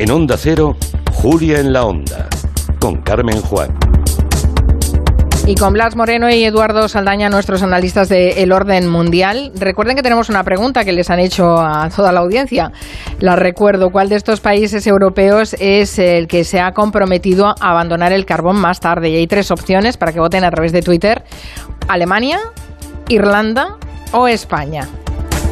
En Onda Cero, Julia en la Onda, con Carmen Juan. Y con Blas Moreno y Eduardo Saldaña, nuestros analistas de El Orden Mundial. Recuerden que tenemos una pregunta que les han hecho a toda la audiencia. La recuerdo. ¿Cuál de estos países europeos es el que se ha comprometido a abandonar el carbón más tarde? Y hay tres opciones para que voten a través de Twitter. Alemania, Irlanda o España.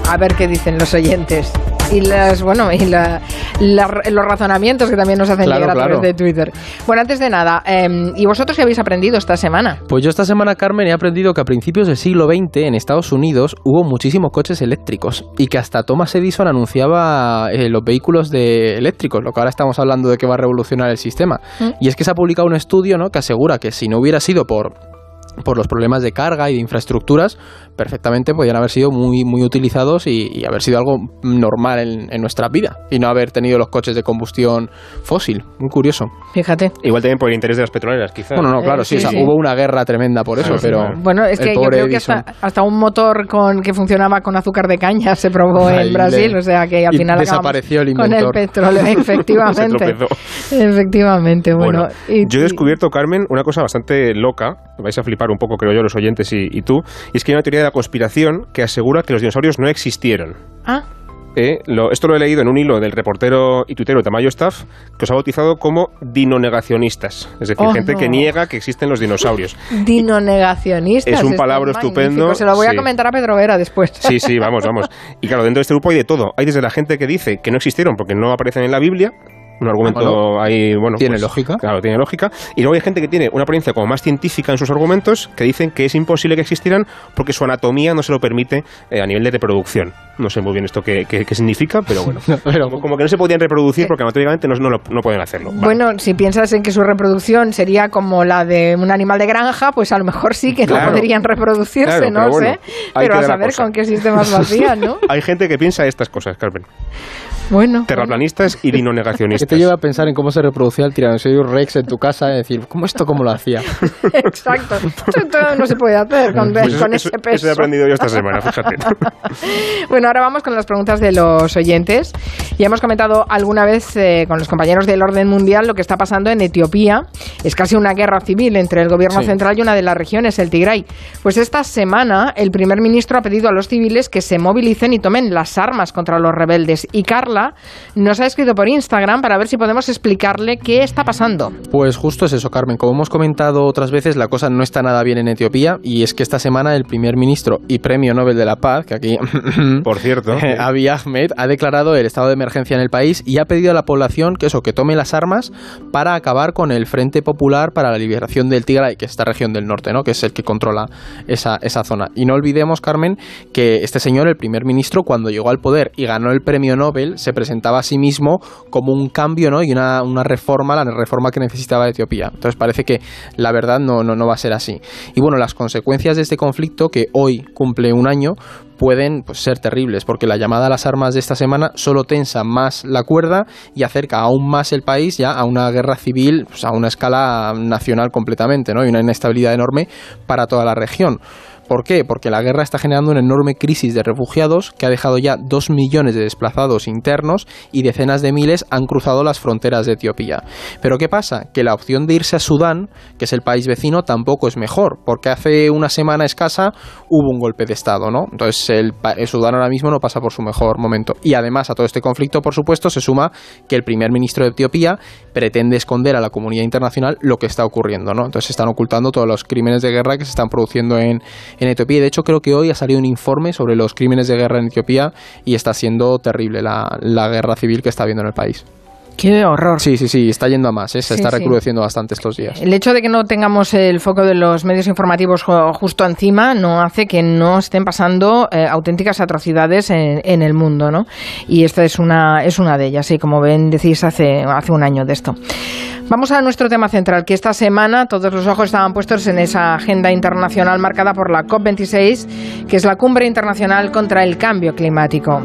A ver qué dicen los oyentes y las bueno y los razonamientos que también nos hacen llegar a través de Twitter. Bueno, antes de nada, em, ¿y vosotros qué habéis aprendido esta semana? Pues yo esta semana, Carmen, he aprendido que a principios del siglo XX en Estados Unidos hubo muchísimos coches eléctricos y que hasta Thomas Edison anunciaba eh, los vehículos de eléctricos, lo que ahora estamos hablando de que va a revolucionar el sistema. ¿Mm? Y es que se ha publicado un estudio ¿no? que asegura que si no hubiera sido por por los problemas de carga y de infraestructuras, perfectamente podrían haber sido muy, muy utilizados y, haber sido algo normal en, nuestra vida y no haber tenido los coches de combustión fósil. Muy curioso. Fíjate. Igual también por el interés de las petroleras, quizás. Bueno, no, claro, sí, hubo una guerra tremenda por eso, pero. Bueno, es que yo creo que hasta, un motor con que funcionaba con azúcar de caña se probó en Brasil, o sea que al final desapareció el con el petróleo, efectivamente. efectivamente, bueno. yo he descubierto, Carmen, una cosa bastante loca, vais a flipar un poco, creo yo, los oyentes y, tú, y es que hay una teoría de la conspiración que asegura que los dinosaurios no existieron. Ah. Eh, esto lo he leído en un hilo del reportero y tuitero Tamayo Staff, que os ha bautizado como dinonegacionistas. Es decir, oh, gente que niega que existen los dinosaurios. Dinonegacionistas. Es un palabra estupendo. Se lo voy a comentar a Pedro Vera después. Sí, sí, vamos, vamos. Y claro, dentro de este grupo hay de todo. Hay desde la gente que dice que no existieron porque no aparecen en la Biblia, un argumento ahí, bueno. Tiene pues, lógica. Claro, tiene lógica. Y luego hay gente que tiene una apariencia como más científica en sus argumentos que dicen que es imposible que existieran porque su anatomía no se lo permite eh, a nivel de reproducción. No sé muy bien esto qué, qué, significa, pero bueno. como, que no se podían reproducir porque anatómicamente no, no, pueden hacerlo. Bueno, si piensas en que su reproducción sería como la de un animal de granja, pues a lo mejor sí que no podrían reproducirse, no sé. Pero a saber con qué sistemas lo hacían, ¿no? hay gente que piensa estas cosas, Carmen. Bueno. Terraplanistas y dinonegacionistas. ¿Qué te lleva a pensar en cómo se reproducía el tiranosaurio Rex en tu casa? y decir, ¿cómo esto cómo lo hacía? Exacto. Esto no se puede hacer con, pues ese peso. Eso he aprendido yo esta semana, fíjate. bueno, ahora vamos con las preguntas de los oyentes. Ya hemos comentado alguna vez eh, con los compañeros del orden mundial lo que está pasando en Etiopía. Es casi una guerra civil entre el gobierno central y una de las regiones, el Tigray. Pues esta semana el primer ministro ha pedido a los civiles que se movilicen y tomen las armas contra los rebeldes. Y Carla nos ha escrito por Instagram para ver si podemos explicarle qué está pasando. Pues justo es eso, Carmen. Como hemos comentado otras veces, la cosa no está nada bien en Etiopía y es que esta semana el primer ministro y premio Nobel de la Paz, que aquí, por cierto, Abiy Ahmed, ha declarado el estado de emergencia en el país y ha pedido a la población que eso, que tome las armas para acabar con el Frente Popular para la Liberación del Tigray, que es esta región del norte, ¿no? que es el que controla esa, esa zona. Y no olvidemos, Carmen, que este señor, el primer ministro, cuando llegó al poder y ganó el premio Nobel, se presentaba a sí mismo como un cambio ¿no? y una, una reforma, la reforma que necesitaba Etiopía. Entonces parece que la verdad no, no, no va a ser así. Y bueno, las consecuencias de este conflicto, que hoy cumple un año, pueden pues, ser terribles, porque la llamada a las armas de esta semana solo tensa más la cuerda y acerca aún más el país ya a una guerra civil pues, a una escala nacional completamente, ¿no? y una inestabilidad enorme para toda la región. ¿Por qué? Porque la guerra está generando una enorme crisis de refugiados que ha dejado ya dos millones de desplazados internos y decenas de miles han cruzado las fronteras de Etiopía. Pero ¿qué pasa? Que la opción de irse a Sudán, que es el país vecino, tampoco es mejor, porque hace una semana escasa hubo un golpe de Estado, ¿no? Entonces el, Sudán ahora mismo no pasa por su mejor momento. Y además a todo este conflicto, por supuesto, se suma que el primer ministro de Etiopía pretende esconder a la comunidad internacional lo que está ocurriendo, ¿no? Entonces están ocultando todos los crímenes de guerra que se están produciendo en, en Etiopía. De hecho, creo que hoy ha salido un informe sobre los crímenes de guerra en Etiopía y está siendo terrible la, la guerra civil que está habiendo en el país. Qué horror. Sí, sí, sí, está yendo a más, ¿eh? se está recrudeciendo bastante estos días. El hecho de que no tengamos el foco de los medios informativos justo encima no hace que no estén pasando eh, auténticas atrocidades en, el mundo, ¿no? Y esta es una, es una de ellas, y como ven, decís hace, hace un año de esto. Vamos a nuestro tema central, que esta semana todos los ojos estaban puestos en esa agenda internacional marcada por la COP26, que es la cumbre internacional contra el cambio climático.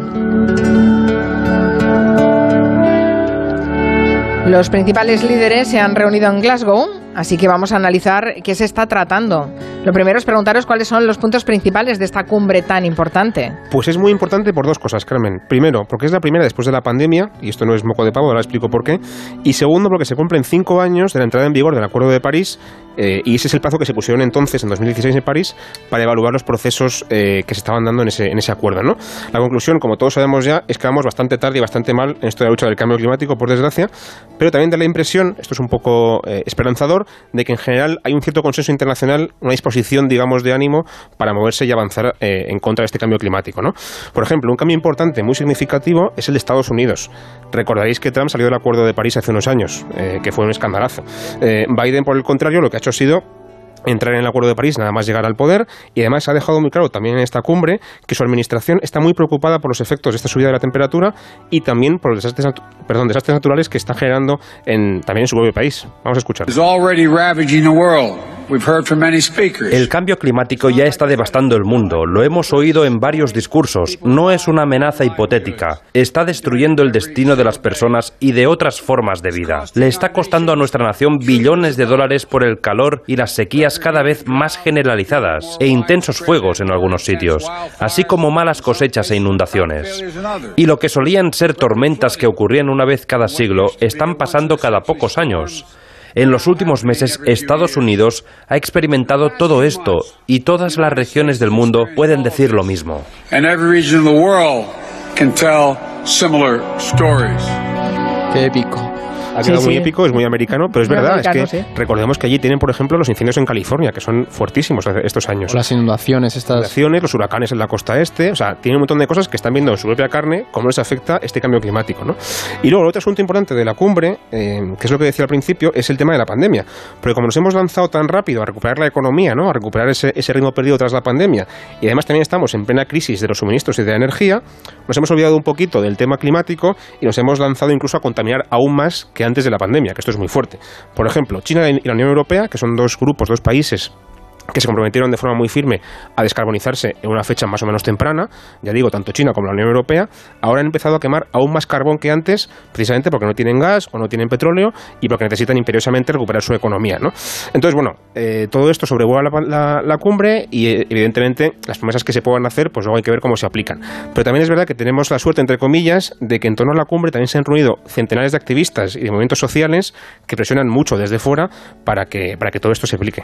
Los principales líderes se han reunido en Glasgow así que vamos a analizar qué se está tratando. Lo primero es preguntaros cuáles son los puntos principales de esta cumbre tan importante. Pues es muy importante por dos cosas, Carmen. Primero, porque es la primera después de la pandemia, y esto no es moco de pavo, ahora explico por qué. Y segundo, porque se cumplen cinco años de la entrada en vigor del Acuerdo de París, eh, y ese es el plazo que se pusieron entonces, en 2016 en París, para evaluar los procesos eh, que se estaban dando en ese, en ese acuerdo. ¿no? La conclusión, como todos sabemos ya, es que vamos bastante tarde y bastante mal en esto de la lucha del cambio climático, por desgracia, pero también da la impresión, esto es un poco eh, esperanzador, de que en general hay un cierto consenso internacional, una disposición, digamos, de ánimo para moverse y avanzar en contra de este cambio climático. ¿no? Por ejemplo, un cambio importante, muy significativo, es el de Estados Unidos. Recordaréis que Trump salió del Acuerdo de París hace unos años, que fue un escandalazo. Biden, por el contrario, lo que ha hecho ha sido entrar en el Acuerdo de París nada más llegar al poder y además ha dejado muy claro también en esta cumbre que su administración está muy preocupada por los efectos de esta subida de la temperatura y también por los desastres, perdón, desastres naturales que está generando en, también en su propio país. Vamos a escuchar. El cambio climático ya está devastando el mundo, lo hemos oído en varios discursos, no es una amenaza hipotética, está destruyendo el destino de las personas y de otras formas de vida. Le está costando a nuestra nación billones de dólares por el calor y las sequías cada vez más generalizadas e intensos fuegos en algunos sitios, así como malas cosechas e inundaciones. Y lo que solían ser tormentas que ocurrían una vez cada siglo están pasando cada pocos años. En los últimos meses, Estados Unidos ha experimentado todo esto y todas las regiones del mundo pueden decir lo mismo. Qué épico ha quedado muy épico, es muy americano, pero es verdad, es que recordemos que allí tienen, por ejemplo, los incendios en California, que son fuertísimos estos años. las inundaciones, estas. Inundaciones, los huracanes en la costa este, o sea, tienen un montón de cosas que están viendo en su propia carne cómo les afecta este cambio climático, ¿no? Y luego, otro asunto importante de la cumbre, eh, que es lo que decía al principio, es el tema de la pandemia. Porque como nos hemos lanzado tan rápido a recuperar la economía, ¿no? A recuperar ese, ese ritmo perdido tras la pandemia, y además también estamos en plena crisis de los suministros y de la energía, nos hemos olvidado un poquito del tema climático y nos hemos lanzado incluso a contaminar aún más que antes de la pandemia, que esto es muy fuerte. Por ejemplo, China y la Unión Europea, que son dos grupos, dos países que se comprometieron de forma muy firme a descarbonizarse en una fecha más o menos temprana, ya digo, tanto China como la Unión Europea, ahora han empezado a quemar aún más carbón que antes, precisamente porque no tienen gas o no tienen petróleo y porque necesitan imperiosamente recuperar su economía. ¿no? Entonces, bueno, eh, todo esto sobrevuela la, cumbre y eh, evidentemente las promesas que se puedan hacer, pues luego hay que ver cómo se aplican. Pero también es verdad que tenemos la suerte, entre comillas, de que en torno a la cumbre también se han reunido centenares de activistas y de movimientos sociales que presionan mucho desde fuera para que, para que todo esto se aplique.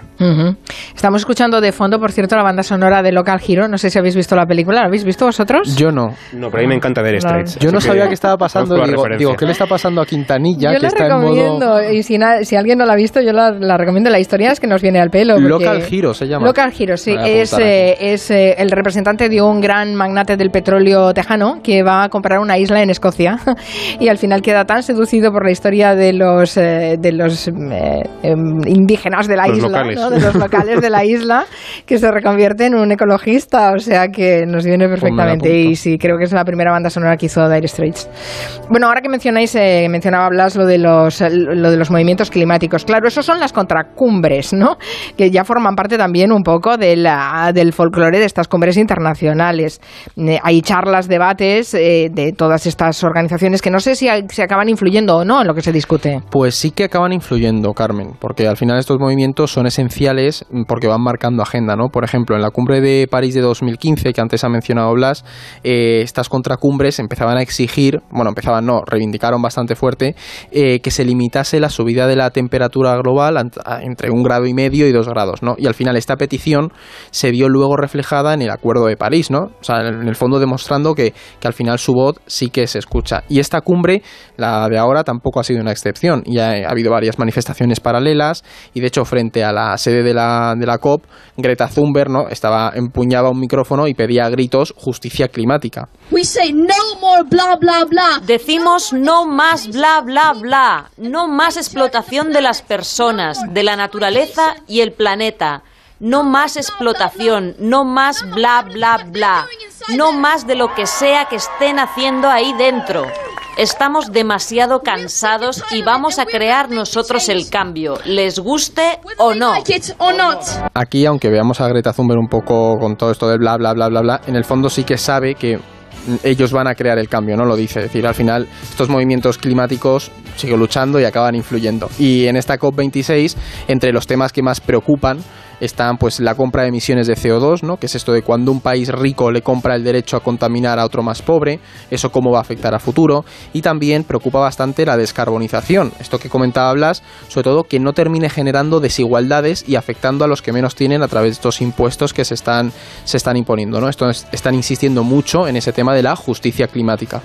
Estamos escuchando de fondo, por cierto, la banda sonora de Local Hero. No sé si habéis visto la película. ¿La habéis visto vosotros? Yo no. No, pero a mí me encanta ver Straits. Yo no sabía qué estaba pasando. Digo, ¿qué le está pasando a Quintanilla? Yo que la está recomiendo. Y si, si, alguien no la ha visto, yo la, recomiendo. La historia es que nos viene al pelo. Local Hero se llama. Local Hero, sí. Es, eh, es eh, el representante de un gran magnate del petróleo tejano que va a comprar una isla en Escocia. y al final queda tan seducido por la historia de los, eh, de los em, indígenas de la isla, de los locales de la isla, que se reconvierte en un ecologista, o sea que nos viene perfectamente. Y sí, creo que es la primera banda sonora que hizo Dire Straits. Bueno, ahora que mencionáis, eh, mencionaba Blas lo de, los, lo de los movimientos climáticos. Claro, esos son las contracumbres, ¿no? Que ya forman parte también un poco de la, del folclore de estas cumbres internacionales. Eh, hay charlas, debates eh, de todas estas organizaciones que no sé si se acaban influyendo o no en lo que se discute. Pues sí que acaban influyendo, Carmen, porque al final estos movimientos son esenciales porque van marcando agenda, ¿no? Por ejemplo, en la cumbre de París de 2015, que antes ha mencionado Blas, eh, estas contracumbres empezaban a exigir, bueno, empezaban no, reivindicaron bastante fuerte, eh, que se limitase la subida de la temperatura global entre un grado y medio y dos grados, ¿no? Y al final esta petición se vio luego reflejada en el Acuerdo de París, ¿no? O sea, en el fondo demostrando que, que al final su voz sí que se escucha. Y esta cumbre, la de ahora, tampoco ha sido una excepción. Ya ha habido varias manifestaciones paralelas y de hecho frente a la sede de la, de la COP, Greta Thunberg, ¿no? Estaba empuñaba un micrófono y pedía a gritos justicia climática. Decimos no más bla bla bla, no más explotación de las personas, de la naturaleza y el planeta. No más explotación, no más bla bla bla, no más de lo que sea que estén haciendo ahí dentro. Estamos demasiado cansados y vamos a crear nosotros el cambio, les guste o no. Aquí, aunque veamos a Greta Thunberg un poco con todo esto del bla bla bla bla bla, en el fondo sí que sabe que ellos van a crear el cambio, ¿no? Lo dice. Es decir, al final estos movimientos climáticos siguen luchando y acaban influyendo. Y en esta COP26, entre los temas que más preocupan, están pues la compra de emisiones de CO2, ¿no? que es esto de cuando un país rico le compra el derecho a contaminar a otro más pobre, eso cómo va a afectar a futuro, y también preocupa bastante la descarbonización, esto que comentaba Blas, sobre todo que no termine generando desigualdades y afectando a los que menos tienen a través de estos impuestos que se están, se están imponiendo. ¿no? Esto están insistiendo mucho en ese tema de la justicia climática.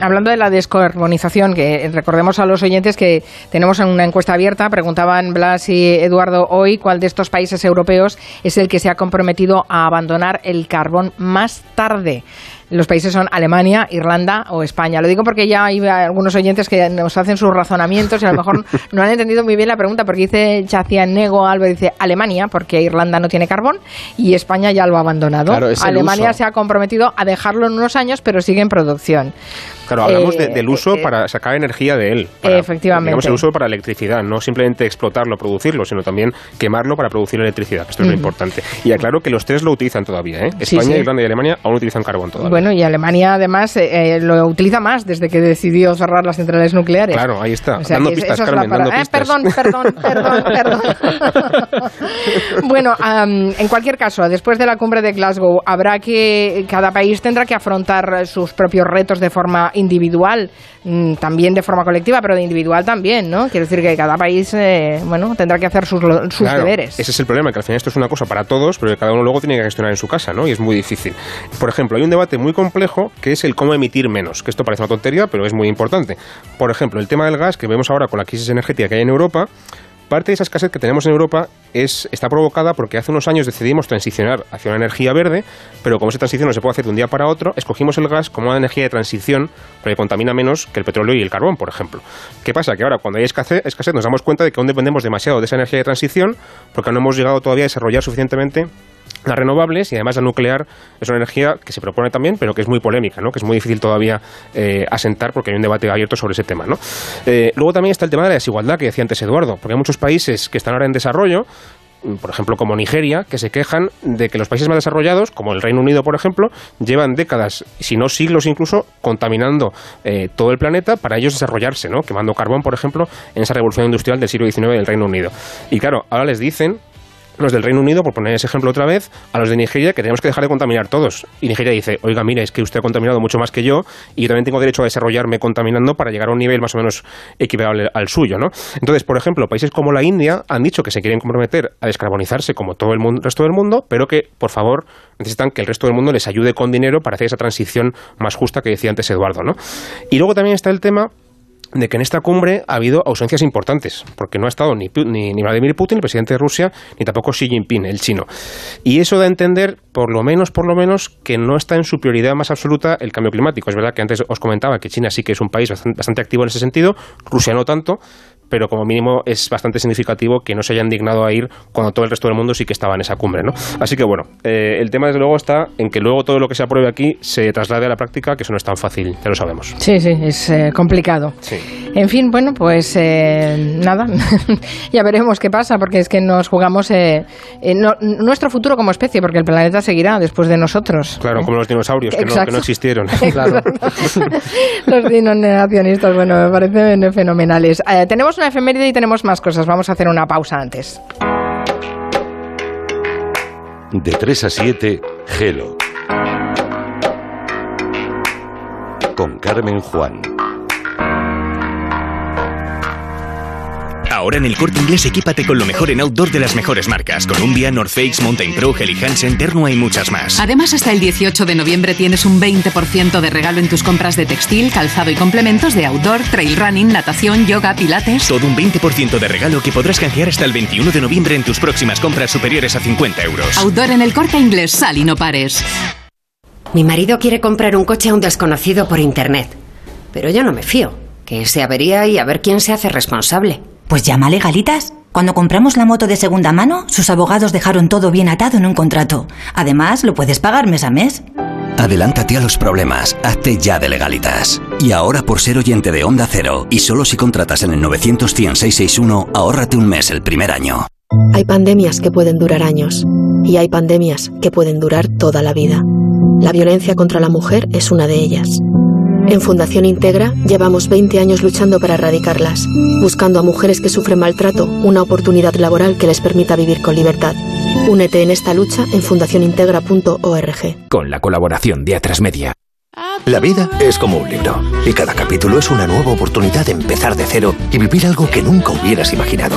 Hablando de la descarbonización, que recordemos a los oyentes que tenemos una encuesta abierta, preguntaban Blas y Eduardo hoy cuál de estos países europeos es el que se ha comprometido a abandonar el carbón más tarde. Los países son Alemania, Irlanda o España. Lo digo porque ya hay algunos oyentes que nos hacen sus razonamientos y a lo mejor no han entendido muy bien la pregunta porque dice Nego Alba dice Alemania porque Irlanda no tiene carbón y España ya lo ha abandonado. Alemania se ha comprometido a dejarlo en unos años pero sigue en producción. Claro, hablamos del eh, uso eh, para sacar energía de él. efectivamente. Digamos el uso para electricidad, no simplemente explotarlo, producirlo, sino también quemarlo para producir electricidad. Esto es lo importante. Y aclaro que los tres lo utilizan todavía. ¿eh? España, Irlanda y Alemania aún utilizan carbón todavía. Bueno, y Alemania además eh, lo utiliza más desde que decidió cerrar las centrales nucleares. Claro, ahí está. dando pistas, Carmen, dando pistas. perdón, perdón, perdón, perdón. bueno, en cualquier caso, después de la cumbre de Glasgow, habrá que cada país tendrá que afrontar sus propios retos de forma individual, mm, también de forma colectiva, pero de individual también, ¿no? Quiero decir que cada país, eh, bueno, tendrá que hacer sus, sus deberes. Ese es el problema, que al final esto es una cosa para todos, pero que cada uno luego tiene que gestionar en su casa, ¿no? Y es muy difícil. Por ejemplo, hay un debate muy complejo que es el cómo emitir menos, que esto parece una tontería, pero es muy importante. Por ejemplo, el tema del gas que vemos ahora con la crisis energética que hay en Europa, Parte de esa escasez que tenemos en Europa es, está provocada porque hace unos años decidimos transicionar hacia una energía verde, pero como esa transición no se puede hacer de un día para otro, escogimos el gas como una energía de transición porque contamina menos que el petróleo y el carbón, por ejemplo. ¿Qué pasa? Que ahora cuando hay escasez, escasez nos damos cuenta de que aún dependemos demasiado de esa energía de transición porque no hemos llegado todavía a desarrollar suficientemente las renovables y además la nuclear es una energía que se propone también, pero que es muy polémica, ¿no? que es muy difícil todavía eh, asentar porque hay un debate abierto sobre ese tema. ¿no? Eh, luego también está el tema de la desigualdad que decía antes Eduardo, porque hay muchos países que están ahora en desarrollo por ejemplo, como Nigeria, que se quejan de que los países más desarrollados, como el Reino Unido, por ejemplo, llevan décadas, si no siglos incluso, contaminando eh, todo el planeta para ellos desarrollarse, ¿no? quemando carbón, por ejemplo, en esa revolución industrial del siglo XIX del Reino Unido. Y claro, ahora les dicen los del Reino Unido, por poner ese ejemplo otra vez, a los de Nigeria que tenemos que dejar de contaminar todos. Y Nigeria dice, oiga, mira, es que usted ha contaminado mucho más que yo y yo también tengo derecho a desarrollarme contaminando para llegar a un nivel más o menos equivalente al suyo, ¿no? Entonces, por ejemplo, países como la India han dicho que se quieren comprometer a descarbonizarse como todo el resto del mundo, pero que, por favor, necesitan que el resto del mundo les ayude con dinero para hacer esa transición más justa que decía antes Eduardo, ¿no? Y luego también está el tema de que en esta cumbre ha habido ausencias importantes, porque no ha estado ni, ni, Vladimir Putin, el presidente de Rusia, ni tampoco Xi Jinping, el chino. Y eso da a entender, por lo menos, por lo menos, que no está en su prioridad más absoluta el cambio climático. Es verdad que antes os comentaba que China sí que es un país bastante activo en ese sentido, Rusia no tanto, pero como mínimo es bastante significativo que no se hayan dignado a ir cuando todo el resto del mundo sí que estaba en esa cumbre. ¿no? Así que bueno, eh, el tema desde luego está en que luego todo lo que se apruebe aquí se traslade a la práctica, que eso no es tan fácil, ya lo sabemos. Sí, sí, es eh, complicado. En fin, bueno, pues eh, nada, ya veremos qué pasa, porque es que nos jugamos nuestro futuro como especie, porque el planeta seguirá después de nosotros. Claro, como los dinosaurios, que no, que no, existieron. claro. los dinosaurios, bueno, me parecen fenomenales. tenemos una efeméride y tenemos más cosas. Vamos a hacer una pausa antes. De 3 a 7, Gelo. Con Carmen Juan. Ahora en el corte inglés equípate con lo mejor en outdoor de las mejores marcas. Columbia, North Face, Mountain Pro, Helly Hansen, Ternua y muchas más. Además, hasta el 18 de noviembre tienes un 20% de regalo en tus compras de textil, calzado y complementos de outdoor, trail running, natación, yoga, pilates. Todo un 20% de regalo que podrás canjear hasta el 21 de noviembre en tus próximas compras superiores a 50 euros. Outdoor en el corte inglés, sal y no pares. Mi marido quiere comprar un coche a un desconocido por internet. Pero yo no me fío. Que se avería y a ver quién se hace responsable. Pues llama a Legalitas. Cuando compramos la moto de segunda mano, sus abogados dejaron todo bien atado en un contrato. Además, lo puedes pagar mes a mes. Adelántate a los problemas, hazte ya de legalitas. Y ahora por ser oyente de Onda Cero, y solo si contratas en el 91661, ahórrate un mes el primer año. Hay pandemias que pueden durar años, y hay pandemias que pueden durar toda la vida. La violencia contra la mujer es una de ellas. En Fundación Integra llevamos 20 años luchando para erradicarlas, buscando a mujeres que sufren maltrato una oportunidad laboral que les permita vivir con libertad. Únete en esta lucha en fundacionintegra.org. Con la colaboración de Atrasmedia. La vida es como un libro y cada capítulo es una nueva oportunidad de empezar de cero y vivir algo que nunca hubieras imaginado.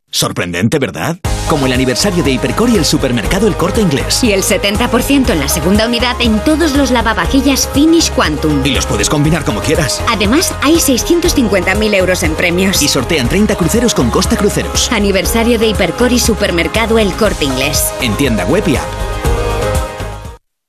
Sorprendente, ¿verdad? Como el aniversario de Hipercor y el supermercado El Corte Inglés. Y el 70% en la segunda unidad en todos los lavavajillas Finish Quantum. Y los puedes combinar como quieras. Además, hay 650.000 euros en premios. Y sortean 30 cruceros con Costa Cruceros. Aniversario de Hipercor y supermercado El Corte Inglés. En tienda web y app.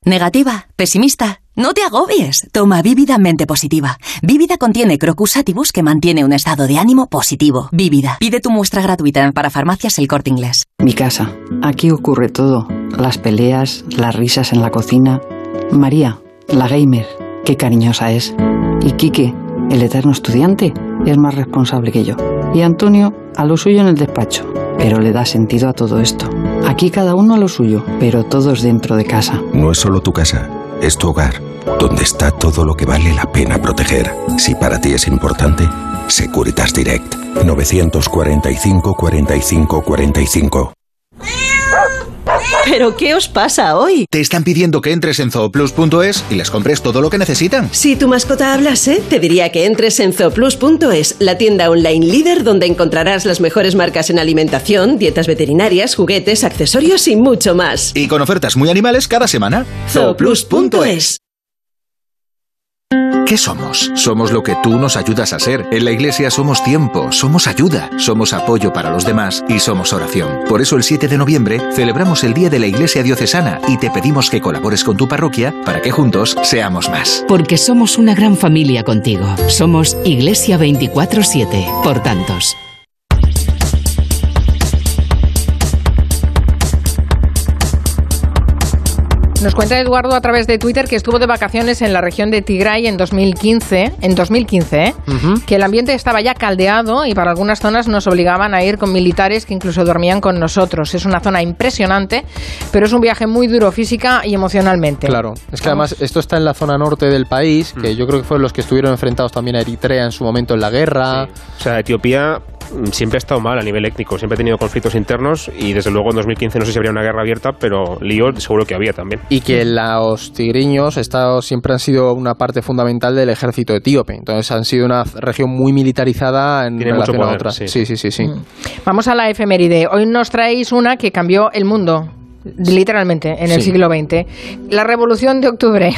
Negativa, pesimista. No te agobies. Toma Vívida Mente Positiva. Vívida contiene Crocus Atibus que mantiene un estado de ánimo positivo. Vívida. Pide tu muestra gratuita en Parafarmacias El Corte Inglés. Mi casa. Aquí ocurre todo. Las peleas, las risas en la cocina. María, la gamer. Qué cariñosa es. Y Quique, el eterno estudiante, es más responsable que yo. Y Antonio, a lo suyo en el despacho. Pero le da sentido a todo esto. Aquí cada uno a lo suyo, pero todos dentro de casa. No es solo tu casa, es tu hogar, donde está todo lo que vale la pena proteger. Si para ti es importante, Securitas Direct. 945 45 45. ¿Pero qué os pasa hoy? Te están pidiendo que entres en zooplus.es y les compres todo lo que necesitan. Si tu mascota hablase, te diría que entres en zooplus.es, la tienda online líder donde encontrarás las mejores marcas en alimentación, dietas veterinarias, juguetes, accesorios y mucho más. Y con ofertas muy animales cada semana. zooplus.es. ¿Qué somos? Somos lo que tú nos ayudas a ser. En la iglesia somos tiempo, somos ayuda, somos apoyo para los demás y somos oración. Por eso el 7 de noviembre celebramos el Día de la Iglesia Diocesana y te pedimos que colabores con tu parroquia para que juntos seamos más. Porque somos una gran familia contigo. Somos Iglesia 24-7, por tantos. Nos cuenta Eduardo a través de Twitter que estuvo de vacaciones en la región de Tigray en 2015, en 2015, ¿eh? que el ambiente estaba ya caldeado y para algunas zonas nos obligaban a ir con militares que incluso dormían con nosotros. Es una zona impresionante, pero es un viaje muy duro física y emocionalmente. Claro, es que además esto está en la zona norte del país, que yo creo que fueron los que estuvieron enfrentados también a Eritrea en su momento en la guerra. O sea, Etiopía siempre ha estado mal a nivel étnico, siempre ha tenido conflictos internos y desde luego en 2015 no sé si habría una guerra abierta, pero lío seguro que había también. Y que los tigriños estado, siempre han sido una parte fundamental del ejército etíope, entonces han sido una región muy militarizada en Tiene relación mucho poder, a otras. sí. Sí, sí, sí, sí. Vamos a la efeméride. Hoy nos traéis una que cambió el mundo, literalmente, en el Sí. siglo XX. La Revolución de Octubre.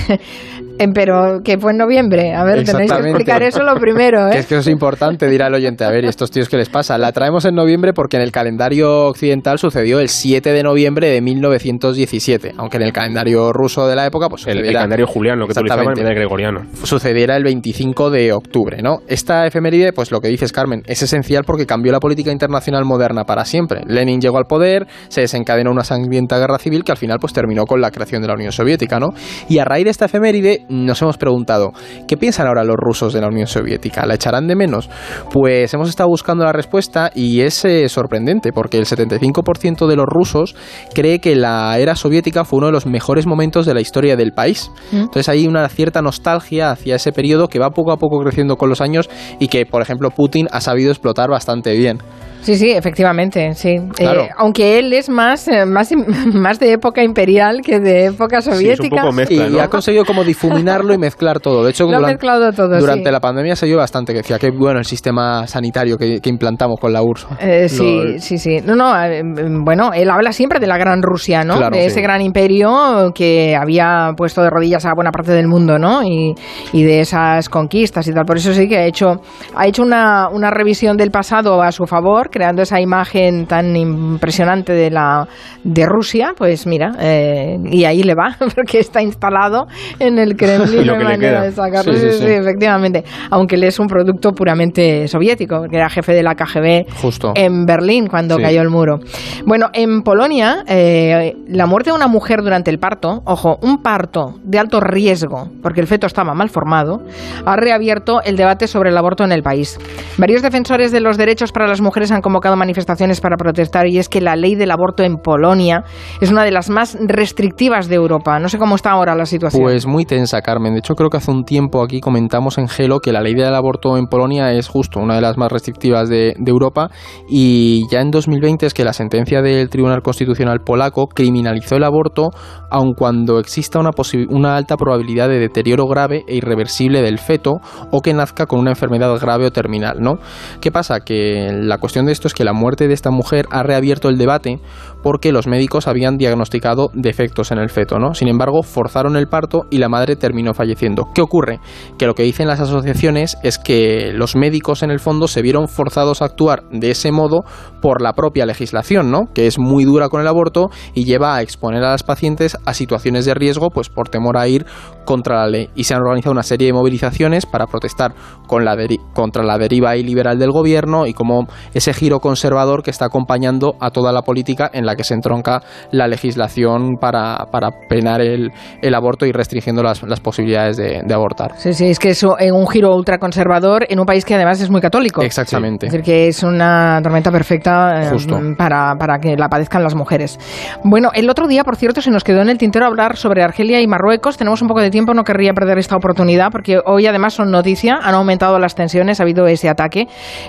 Eh, Pero que fue en noviembre. A ver, tenéis que explicar eso lo primero, Que ¿eh? es que eso es importante, dirá el oyente. A ver, ¿y estos tíos qué les pasa? La traemos en noviembre porque en el calendario occidental sucedió el 7 de noviembre de 1917, aunque en el calendario ruso de la época, pues El, el calendario juliano que utilizaban en vez del gregoriano. sucediera el 25 de octubre, ¿no? Esta efeméride, pues lo que dices, Carmen, es esencial porque cambió la política internacional moderna para siempre. Lenin llegó al poder, se desencadenó una sangrienta guerra civil que al final pues terminó con la creación de la Unión Soviética, ¿no? Y a raíz de esta efeméride nos hemos preguntado, ¿qué piensan ahora los rusos de la Unión Soviética? ¿La echarán de menos? Pues hemos estado buscando la respuesta y es eh, sorprendente porque el 75% de los rusos cree que la era soviética fue uno de los mejores momentos de la historia del país. Mm. Entonces hay una cierta nostalgia hacia ese periodo que va poco a poco creciendo con los años y que, por ejemplo, Putin ha sabido explotar bastante bien. Sí, sí, efectivamente, sí. Claro. Eh, aunque él es más, eh, más, más de época imperial que de época soviética. y, ha conseguido como difuminarlo y mezclar todo. De hecho, Lo ha duran- mezclado todo, durante sí. la pandemia se vio bastante que decía que bueno el sistema sanitario que, que implantamos con la URSS. Eh, sí, Lo- sí, sí. No, no, eh, bueno, él habla siempre de la gran Rusia, ¿no? Claro, de sí. ese gran imperio que había puesto de rodillas a buena parte del mundo, ¿no? Y, y de esas conquistas y tal. Por eso sí que ha hecho, ha hecho una, una revisión del pasado a su favor, creando esa imagen tan impresionante de la de Rusia, pues mira, eh, y ahí le va, porque está instalado en el Kremlin. Le manera de sacarlo. Sí, sí, Sí, efectivamente. Aunque él es un producto puramente soviético, que era jefe de la KGB Justo. en Berlín cuando cayó el muro. Bueno, en Polonia, eh, la muerte de una mujer durante el parto, ojo, un parto de alto riesgo, porque el feto estaba mal formado, ha reabierto el debate sobre el aborto en el país. Varios defensores de los derechos para las mujeres han convocado manifestaciones para protestar y es que la ley del aborto en Polonia es una de las más restrictivas de Europa. No sé cómo está ahora la situación. Pues muy tensa, Carmen. De hecho, creo que hace un tiempo aquí comentamos en Gelo que la ley del aborto en Polonia es justo una de las más restrictivas de, Europa y ya en 2020 es que la sentencia del Tribunal Constitucional polaco criminalizó el aborto aun cuando exista una alta probabilidad de deterioro grave e irreversible del feto o que nazca con una enfermedad grave o terminal, ¿no? ¿Qué pasa? Que la cuestión de esto es que la muerte de esta mujer ha reabierto el debate porque los médicos habían diagnosticado defectos en el feto, ¿no? Sin embargo, forzaron el parto y la madre terminó falleciendo. ¿Qué ocurre? Que lo que dicen las asociaciones es que los médicos en el fondo se vieron forzados a actuar de ese modo por la propia legislación, ¿no? Que es muy dura con el aborto y lleva a exponer a las pacientes a situaciones de riesgo, pues por temor a ir contra la ley. Y se han organizado una serie de movilizaciones para protestar contra la deriva iliberal del gobierno y como ese giro conservador que está acompañando a toda la política en la que se entronca la legislación para, para penar el, el aborto y restringiendo las, las posibilidades de, de abortar. Sí, sí, es que es un- un giro ultraconservador en un país que además es muy católico. Exactamente. Es decir, que es una tormenta perfecta eh, para, para que la padezcan las mujeres. Bueno, el otro día, por cierto, se nos quedó en el tintero hablar sobre Argelia y Marruecos. Tenemos un poco de tiempo, no querría perder esta oportunidad, porque hoy además son noticia, han aumentado las tensiones, ha habido ese ataque.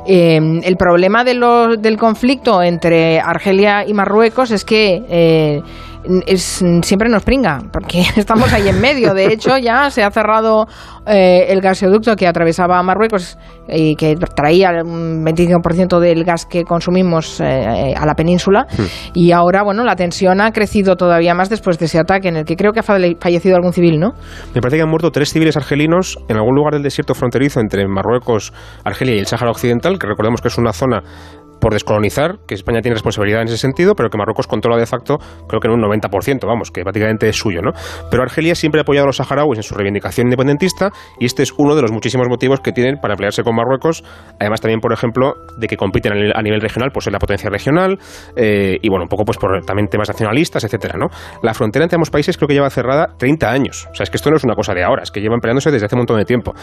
Eh, el problema de lo- del conflicto entre Argelia y Marruecos es que... eh, es, siempre nos pringa, porque estamos ahí en medio. De hecho, ya se ha cerrado eh, el gasoducto que atravesaba Marruecos y que traía un 25% del gas que consumimos eh, a la península. Y ahora, bueno, la tensión ha crecido todavía más después de ese ataque en el que creo que ha falle- fallecido algún civil, ¿no? Me parece que han muerto tres civiles argelinos en algún lugar del desierto fronterizo entre Marruecos, Argelia y el Sáhara Occidental, que recordemos que es una zona por descolonizar, que España tiene responsabilidad en ese sentido, pero que Marruecos controla de facto, creo que en un 90%, vamos, que prácticamente es suyo, ¿no? Pero Argelia siempre ha apoyado a los saharauis en su reivindicación independentista y este es uno de los muchísimos motivos que tienen para pelearse con Marruecos, además también, por ejemplo, de que compiten a nivel, regional por ser la potencia regional eh, y, bueno, un poco pues por también temas nacionalistas, etcétera, ¿no? La frontera entre ambos países creo que lleva cerrada 30 años, o sea, es que esto no es una cosa de ahora, es que llevan peleándose desde hace un montón de tiempo.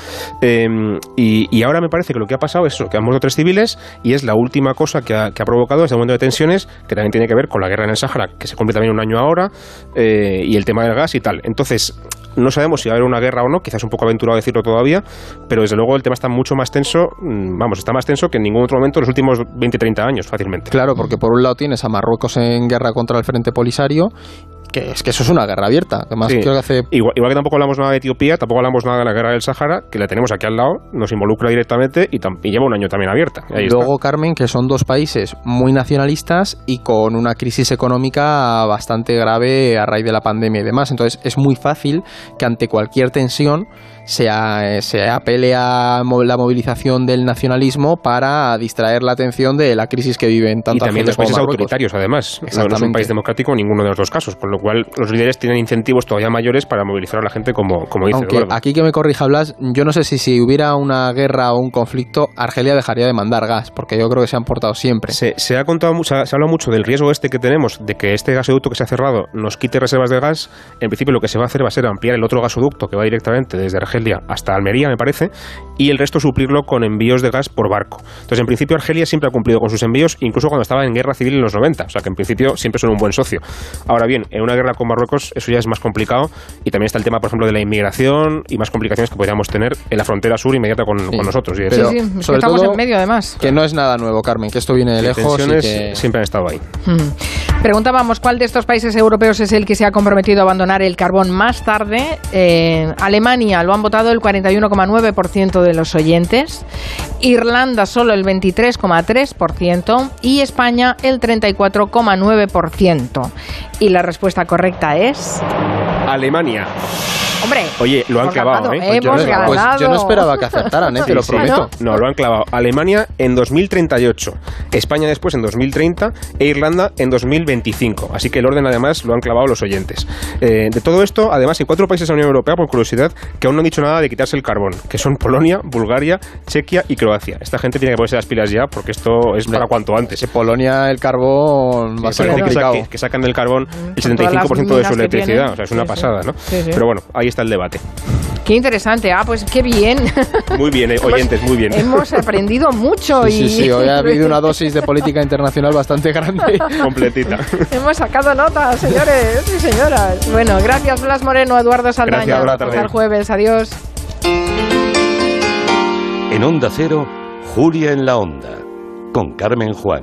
Eh, y, y ahora me parece que lo que ha pasado es eso, que han muerto tres civiles y es la última cosa que ha, que ha provocado este momento de tensiones que también tiene que ver con la guerra en el Sáhara, que se cumple también un año ahora, eh, y el tema del gas y tal. Entonces, no sabemos si va a haber una guerra o no, quizás un poco aventurado decirlo todavía, pero desde luego el tema está mucho más tenso, mm, vamos, está más tenso que en ningún otro momento en los últimos 20-30 años, fácilmente. Claro, porque por un lado tienes a Marruecos en guerra contra el Frente Polisario, que es que eso es una guerra abierta. Además, Sí. creo que hace Igual, igual que tampoco hablamos nada de Etiopía, tampoco hablamos nada de la guerra del Sáhara, que la tenemos aquí al lado, nos involucra directamente y, y lleva un año también abierta. Está. Luego, Carmen, que son dos países muy nacionalistas y con una crisis económica bastante grave a raíz de la pandemia y demás. Entonces, es muy fácil que ante cualquier tensión se, a- se apele a la movilización del nacionalismo para distraer la atención de la crisis que viven y tanto también Argelia los países autoritarios, además. No- No es un país democrático en ninguno de los dos casos, con lo cual los líderes tienen incentivos todavía mayores para movilizar a la gente, como, como dice Aunque Eduardo. aquí que me corrija Blas, yo no sé si si hubiera una guerra o un conflicto, Argelia dejaría de mandar gas, porque yo creo que se han portado siempre. Se, se ha contado, se ha, se ha hablado mucho del riesgo este que tenemos de que este gasoducto que se ha cerrado nos quite reservas de gas. En principio lo que se va a hacer va a ser ampliar el otro gasoducto que va directamente desde Argelia hasta Almería, me parece, y el resto suplirlo con envíos de gas por barco. Entonces, en principio Argelia siempre ha cumplido con sus envíos, incluso cuando estaba en guerra civil en los 90, o sea que en principio siempre son un buen socio. Ahora bien, en una guerra con Marruecos eso ya es más complicado y también está el tema, por ejemplo, de la inmigración y más complicaciones que podríamos tener en la frontera sur inmediata con, con nosotros. Y Pero, sí, sí, es que sobre estamos todo, en medio además. Que no es nada nuevo, Carmen, que esto viene de lejos. y que- siempre han estado ahí. Mm. Preguntábamos cuál de estos países europeos es el que se ha comprometido a abandonar el carbón más tarde. Eh, Alemania lo votado el 41,9% de los oyentes, Irlanda solo el 23,3% y España el 34,9%. Y la respuesta correcta es... Alemania. Hombre, Oye, lo han clavado, ganado, ¿eh? hemos Pues yo no- pues ganado. yo no esperaba que acertaran, ¿eh? te lo Sí, prometo. No, lo han clavado. Alemania en 2038, España después en 2030 e Irlanda en 2025. Así que el orden además lo han clavado los oyentes. Eh, de todo esto, además, hay cuatro países de la Unión Europea, por curiosidad, que aún no han dicho nada de quitarse el carbón, que son Polonia, Bulgaria, Chequia y Croacia. Esta gente tiene que ponerse las pilas ya porque esto es para cuanto antes. En Polonia el carbón va a ser Parece que, complicado. que sacan del carbón el todas las 75% de su electricidad. tienen. O sea, es una pasada, ¿no? Sí, sí. Pero bueno, ahí está el debate. Qué interesante. Ah, pues qué bien. Muy bien, eh, oyentes, muy bien. Hemos aprendido mucho Sí, y sí, sí, hoy ha habido una dosis de política internacional bastante grande. Completita. hemos sacado notas, señores y señoras. Bueno, gracias Blas Moreno, Eduardo Saldaña. Gracias. Hasta el jueves. Adiós. En Onda Cero, Julia en la Onda, con Carmen Juan.